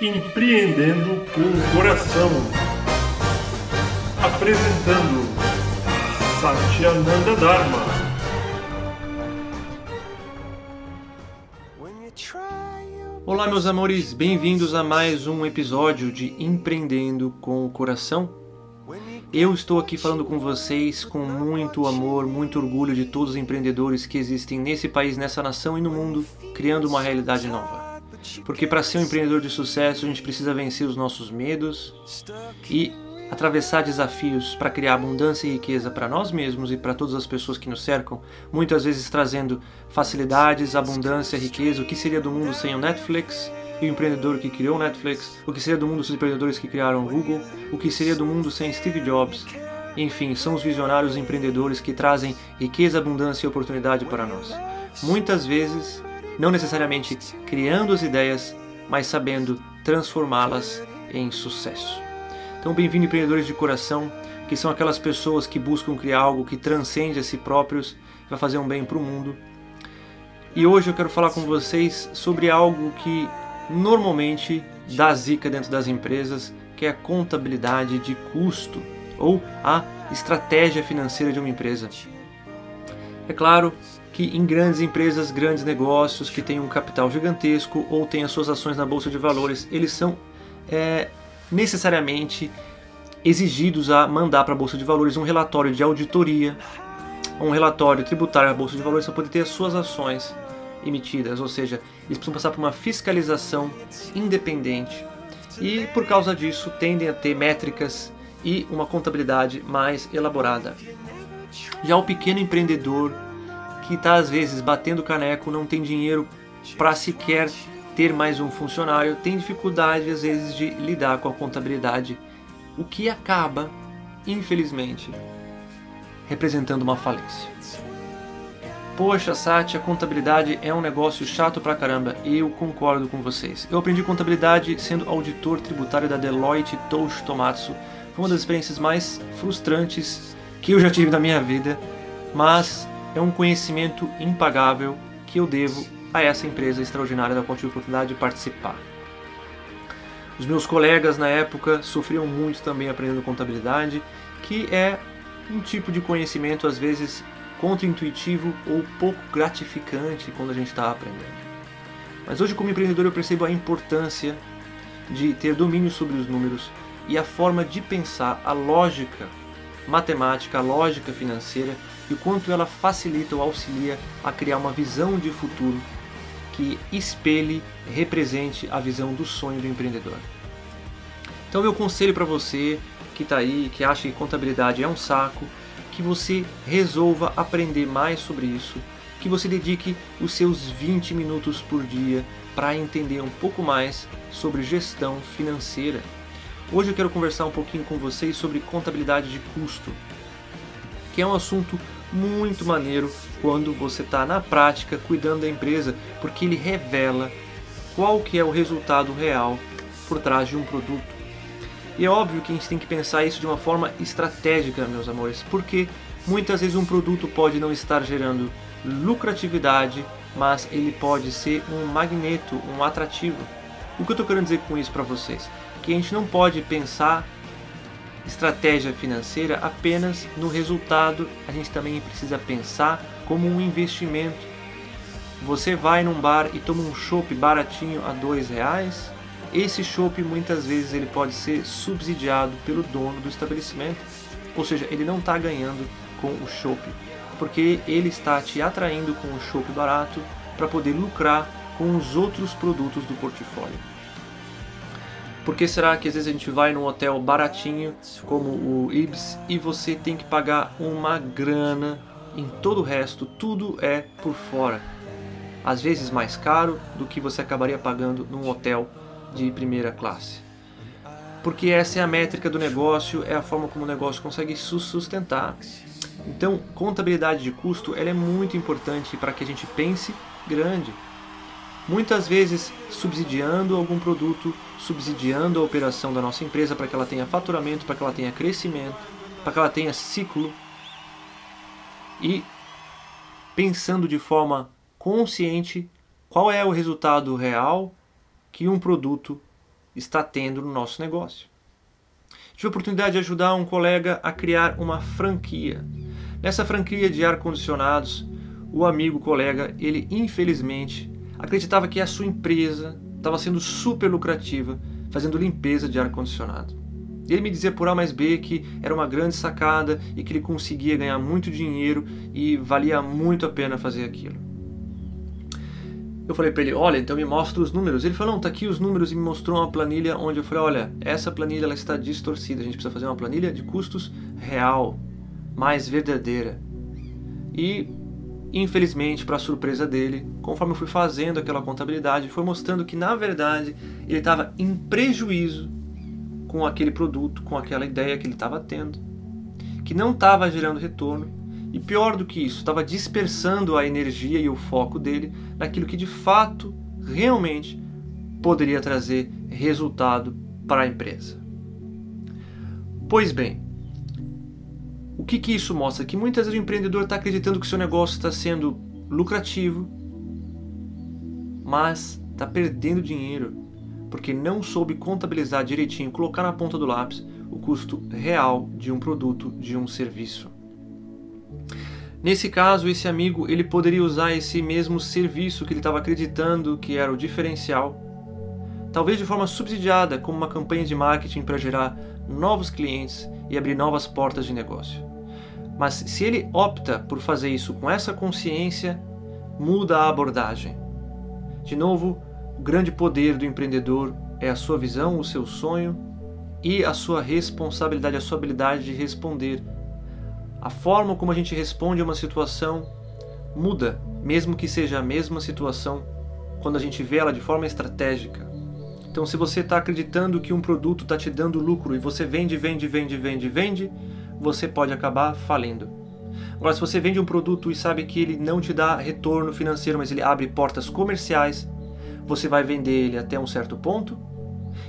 Empreendendo com o Coração. Apresentando Satyananda Dharma. Olá, meus amores, bem-vindos a mais um episódio de Empreendendo com o Coração. Eu estou aqui falando com vocês com muito amor, muito orgulho de todos os empreendedores que existem nesse país, nessa nação e no mundo, criando uma realidade nova. Porque para ser um empreendedor de sucesso, a gente precisa vencer os nossos medos e atravessar desafios para criar abundância e riqueza para nós mesmos e para todas as pessoas que nos cercam, muitas vezes trazendo facilidades, abundância, riqueza, o que seria do mundo sem o Netflix, e o empreendedor que criou o Netflix, o que seria do mundo sem os empreendedores que criaram o Google, o que seria do mundo sem Steve Jobs. Enfim, são os visionários empreendedores que trazem riqueza, abundância e oportunidade para nós. Muitas vezes, não necessariamente criando as ideias, mas sabendo transformá-las em sucesso. Então, bem-vindo empreendedores de coração, que são aquelas pessoas que buscam criar algo que transcende a si próprios, vai fazer um bem para o mundo. E hoje eu quero falar com vocês sobre algo que normalmente dá zica dentro das empresas, que é a contabilidade de custo ou a estratégia financeira de uma empresa. É claro que em grandes empresas, grandes negócios que têm um capital gigantesco ou têm as suas ações na bolsa de valores, eles são é, necessariamente exigidos a mandar para a bolsa de valores um relatório de auditoria, um relatório tributário à bolsa de valores para poder ter as suas ações emitidas, ou seja, eles precisam passar por uma fiscalização independente e por causa disso tendem a ter métricas e uma contabilidade mais elaborada. Já o pequeno empreendedor que está às vezes batendo caneco, não tem dinheiro para sequer ter mais um funcionário, tem dificuldade às vezes de lidar com a contabilidade, o que acaba, infelizmente, representando uma falência. Poxa, Sati, a contabilidade é um negócio chato pra caramba. Eu concordo com vocês. Eu aprendi contabilidade sendo auditor tributário da Deloitte Touch Tomatsu. Foi uma das experiências mais frustrantes que eu já tive na minha vida, mas é um conhecimento impagável que eu devo a essa empresa extraordinária da qual tive a oportunidade de participar. Os meus colegas na época sofriam muito também aprendendo contabilidade, que é um tipo de conhecimento às vezes contra-intuitivo ou pouco gratificante quando a gente está aprendendo. Mas hoje, como empreendedor, eu percebo a importância de ter domínio sobre os números e a forma de pensar, a lógica matemática, a lógica financeira e quanto ela facilita ou auxilia a criar uma visão de futuro que espelhe, represente a visão do sonho do empreendedor. Então, meu conselho para você que está aí, que acha que contabilidade é um saco, que você resolva aprender mais sobre isso, que você dedique os seus 20 minutos por dia para entender um pouco mais sobre gestão financeira. Hoje eu quero conversar um pouquinho com vocês sobre contabilidade de custo, que é um assunto muito maneiro quando você está na prática cuidando da empresa, porque ele revela qual que é o resultado real por trás de um produto. E é óbvio que a gente tem que pensar isso de uma forma estratégica, meus amores, porque muitas vezes um produto pode não estar gerando lucratividade, mas ele pode ser um magneto, um atrativo. O que eu estou querendo dizer com isso para vocês? Que a gente não pode pensar estratégia financeira apenas no resultado, a gente também precisa pensar como um investimento. Você vai num bar e toma um chopp baratinho a dois reais, esse chopp muitas vezes ele pode ser subsidiado pelo dono do estabelecimento, ou seja, ele não está ganhando com o chopp, porque ele está te atraindo com o chopp barato para poder lucrar com os outros produtos do portfólio. Por que será que às vezes a gente vai num hotel baratinho como o Ibis e você tem que pagar uma grana em todo o resto, tudo é por fora. Às vezes mais caro do que você acabaria pagando num hotel de primeira classe. Porque essa é a métrica do negócio, é a forma como o negócio consegue se sustentar. Então, contabilidade de custo ela é muito importante para que a gente pense grande. Muitas vezes subsidiando algum produto, subsidiando a operação da nossa empresa para que ela tenha faturamento, para que ela tenha crescimento, para que ela tenha ciclo. E pensando de forma consciente qual é o resultado real que um produto está tendo no nosso negócio. Tive a oportunidade de ajudar um colega a criar uma franquia. Nessa franquia de ar-condicionados, o amigo colega, ele infelizmente acreditava que a sua empresa estava sendo super lucrativa fazendo limpeza de ar-condicionado. Ele me dizia por A mais B que era uma grande sacada e que ele conseguia ganhar muito dinheiro e valia muito a pena fazer aquilo. Eu falei para ele, olha, então me mostra os números. Ele falou, não, tá aqui os números e me mostrou uma planilha onde eu falei, olha, essa planilha ela está distorcida, a gente precisa fazer uma planilha de custos real, mais verdadeira. E infelizmente, para surpresa dele, conforme eu fui fazendo aquela contabilidade, foi mostrando que na verdade ele estava em prejuízo com aquele produto, com aquela ideia que ele estava tendo, que não estava gerando retorno e pior do que isso, estava dispersando a energia e o foco dele naquilo que de fato, realmente poderia trazer resultado para a empresa. Pois bem, o que, que isso mostra? Que muitas vezes o empreendedor está acreditando que seu negócio está sendo lucrativo, mas está perdendo dinheiro porque não soube contabilizar direitinho, colocar na ponta do lápis o custo real de um produto, de um serviço. Nesse caso, esse amigo ele poderia usar esse mesmo serviço que ele estava acreditando que era o diferencial, talvez de forma subsidiada, como uma campanha de marketing para gerar novos clientes e abrir novas portas de negócio. Mas se ele opta por fazer isso com essa consciência, muda a abordagem. De novo, o grande poder do empreendedor é a sua visão, o seu sonho e a sua responsabilidade, a sua habilidade de responder. A forma como a gente responde a uma situação muda, mesmo que seja a mesma situação, quando a gente vê ela de forma estratégica. Então, se você está acreditando que um produto está te dando lucro e você vende, vende, vende, vende, vende, você pode acabar falindo. Agora, se você vende um produto e sabe que ele não te dá retorno financeiro, mas ele abre portas comerciais, você vai vender ele até um certo ponto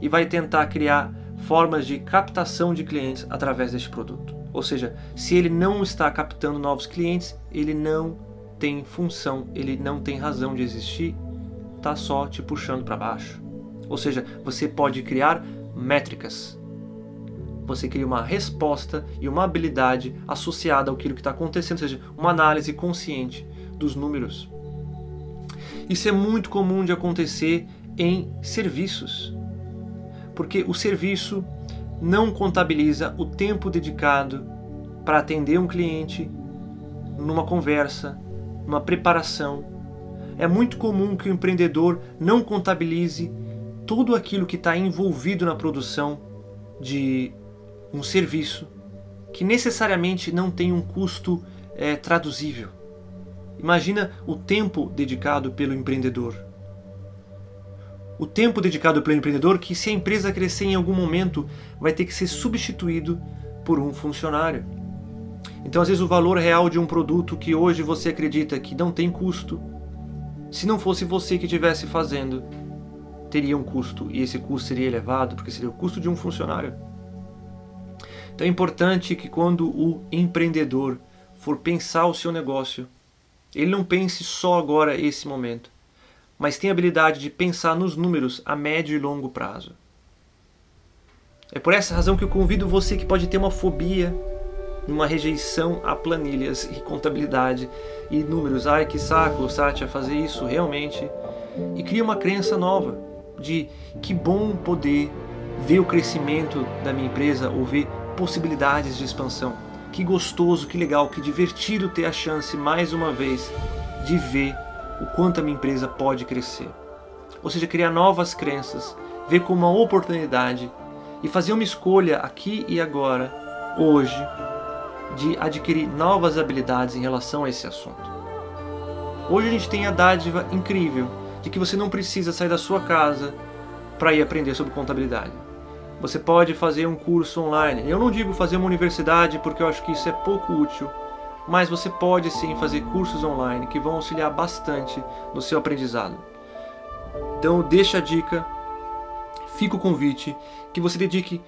e vai tentar criar formas de captação de clientes através deste produto. Ou seja, se ele não está captando novos clientes, ele não tem função, ele não tem razão de existir, está só te puxando para baixo. Ou seja, você pode criar métricas. Você cria uma resposta e uma habilidade associada ao que está acontecendo, ou seja, uma análise consciente dos números. Isso é muito comum de acontecer em serviços, porque o serviço não contabiliza o tempo dedicado para atender um cliente numa conversa, numa preparação. É muito comum que o empreendedor não contabilize tudo aquilo que está envolvido na produção de um serviço que necessariamente não tem um custo é, traduzível. Imagina o tempo dedicado pelo empreendedor. O tempo dedicado pelo empreendedor que, se a empresa crescer em algum momento, vai ter que ser substituído por um funcionário. Então, às vezes, o valor real de um produto que hoje você acredita que não tem custo, se não fosse você que estivesse fazendo, teria um custo e esse custo seria elevado porque seria o custo de um funcionário. Então é importante que quando o empreendedor for pensar o seu negócio, ele não pense só agora esse momento, mas tenha habilidade de pensar nos números a médio e longo prazo. É por essa razão que eu convido você que pode ter uma fobia, uma rejeição a planilhas e contabilidade e números. Ai, que saco, Satya, fazer isso realmente. E cria uma crença nova de que bom poder ver o crescimento da minha empresa ou ver possibilidades de expansão. Que gostoso, que legal, que divertido ter a chance mais uma vez de ver o quanto a minha empresa pode crescer. Ou seja, criar novas crenças, ver como uma oportunidade e fazer uma escolha aqui e agora, hoje, de adquirir novas habilidades em relação a esse assunto. Hoje a gente tem a dádiva incrível de que você não precisa sair da sua casa para ir aprender sobre contabilidade. Você pode fazer um curso online. Eu não digo fazer uma universidade porque eu acho que isso é pouco útil, mas você pode sim fazer cursos online que vão auxiliar bastante no seu aprendizado. Então, deixa a dica, fica o convite que você dedique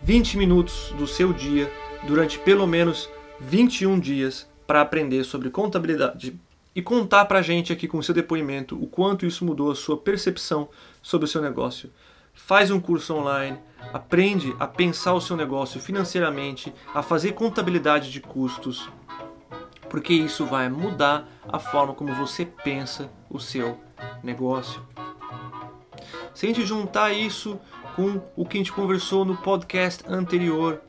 20 minutos do seu dia durante pelo menos 21 dias para aprender sobre contabilidade e contar para a gente aqui com o seu depoimento o quanto isso mudou a sua percepção sobre o seu negócio faz um curso online, aprende a pensar o seu negócio financeiramente, a fazer contabilidade de custos, porque isso vai mudar a forma como você pensa o seu negócio. Se a gente juntar isso com o que a gente conversou no podcast anterior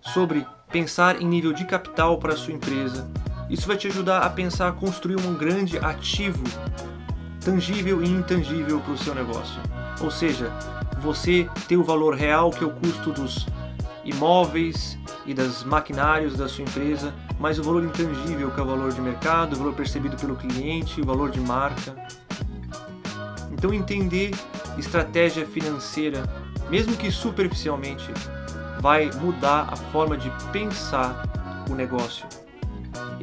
sobre pensar em nível de capital para a sua empresa, isso vai te ajudar a pensar a construir um grande ativo tangível e intangível para o seu negócio. Ou seja, você ter o valor real que é o custo dos imóveis e das maquinários da sua empresa, mas o valor intangível que é o valor de mercado, o valor percebido pelo cliente, o valor de marca. Então entender estratégia financeira, mesmo que superficialmente, vai mudar a forma de pensar o negócio.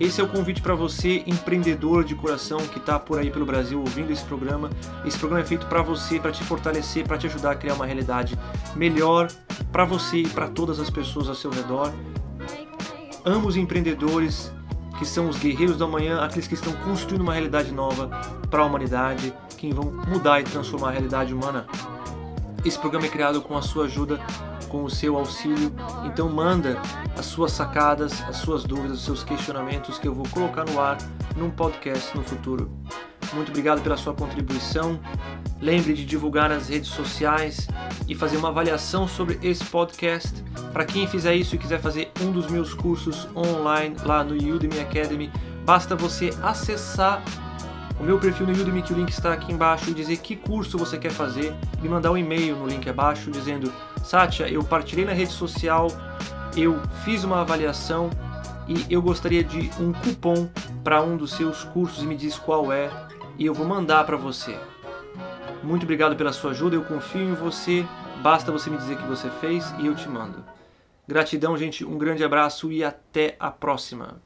Esse é o convite para você, empreendedor de coração que está por aí pelo Brasil ouvindo esse programa. Esse programa é feito para você, para te fortalecer, para te ajudar a criar uma realidade melhor para você e para todas as pessoas ao seu redor. Amo os empreendedores que são os guerreiros da manhã, aqueles que estão construindo uma realidade nova para a humanidade, que vão mudar e transformar a realidade humana. Esse programa é criado com a sua ajuda com o seu auxílio. Então manda as suas sacadas, as suas dúvidas, os seus questionamentos que eu vou colocar no ar num podcast no futuro. Muito obrigado pela sua contribuição. Lembre de divulgar nas redes sociais e fazer uma avaliação sobre esse podcast. Para quem fizer isso e quiser fazer um dos meus cursos online lá no Udemy Academy, basta você acessar o meu perfil no Udemy, que o link está aqui embaixo, e dizer que curso você quer fazer, me mandar um e-mail no link abaixo dizendo Sátia, eu partilhei na rede social, eu fiz uma avaliação e eu gostaria de um cupom para um dos seus cursos e me diz qual é e eu vou mandar para você. Muito obrigado pela sua ajuda, eu confio em você, basta você me dizer que você fez e eu te mando. Gratidão, gente, um grande abraço e até a próxima.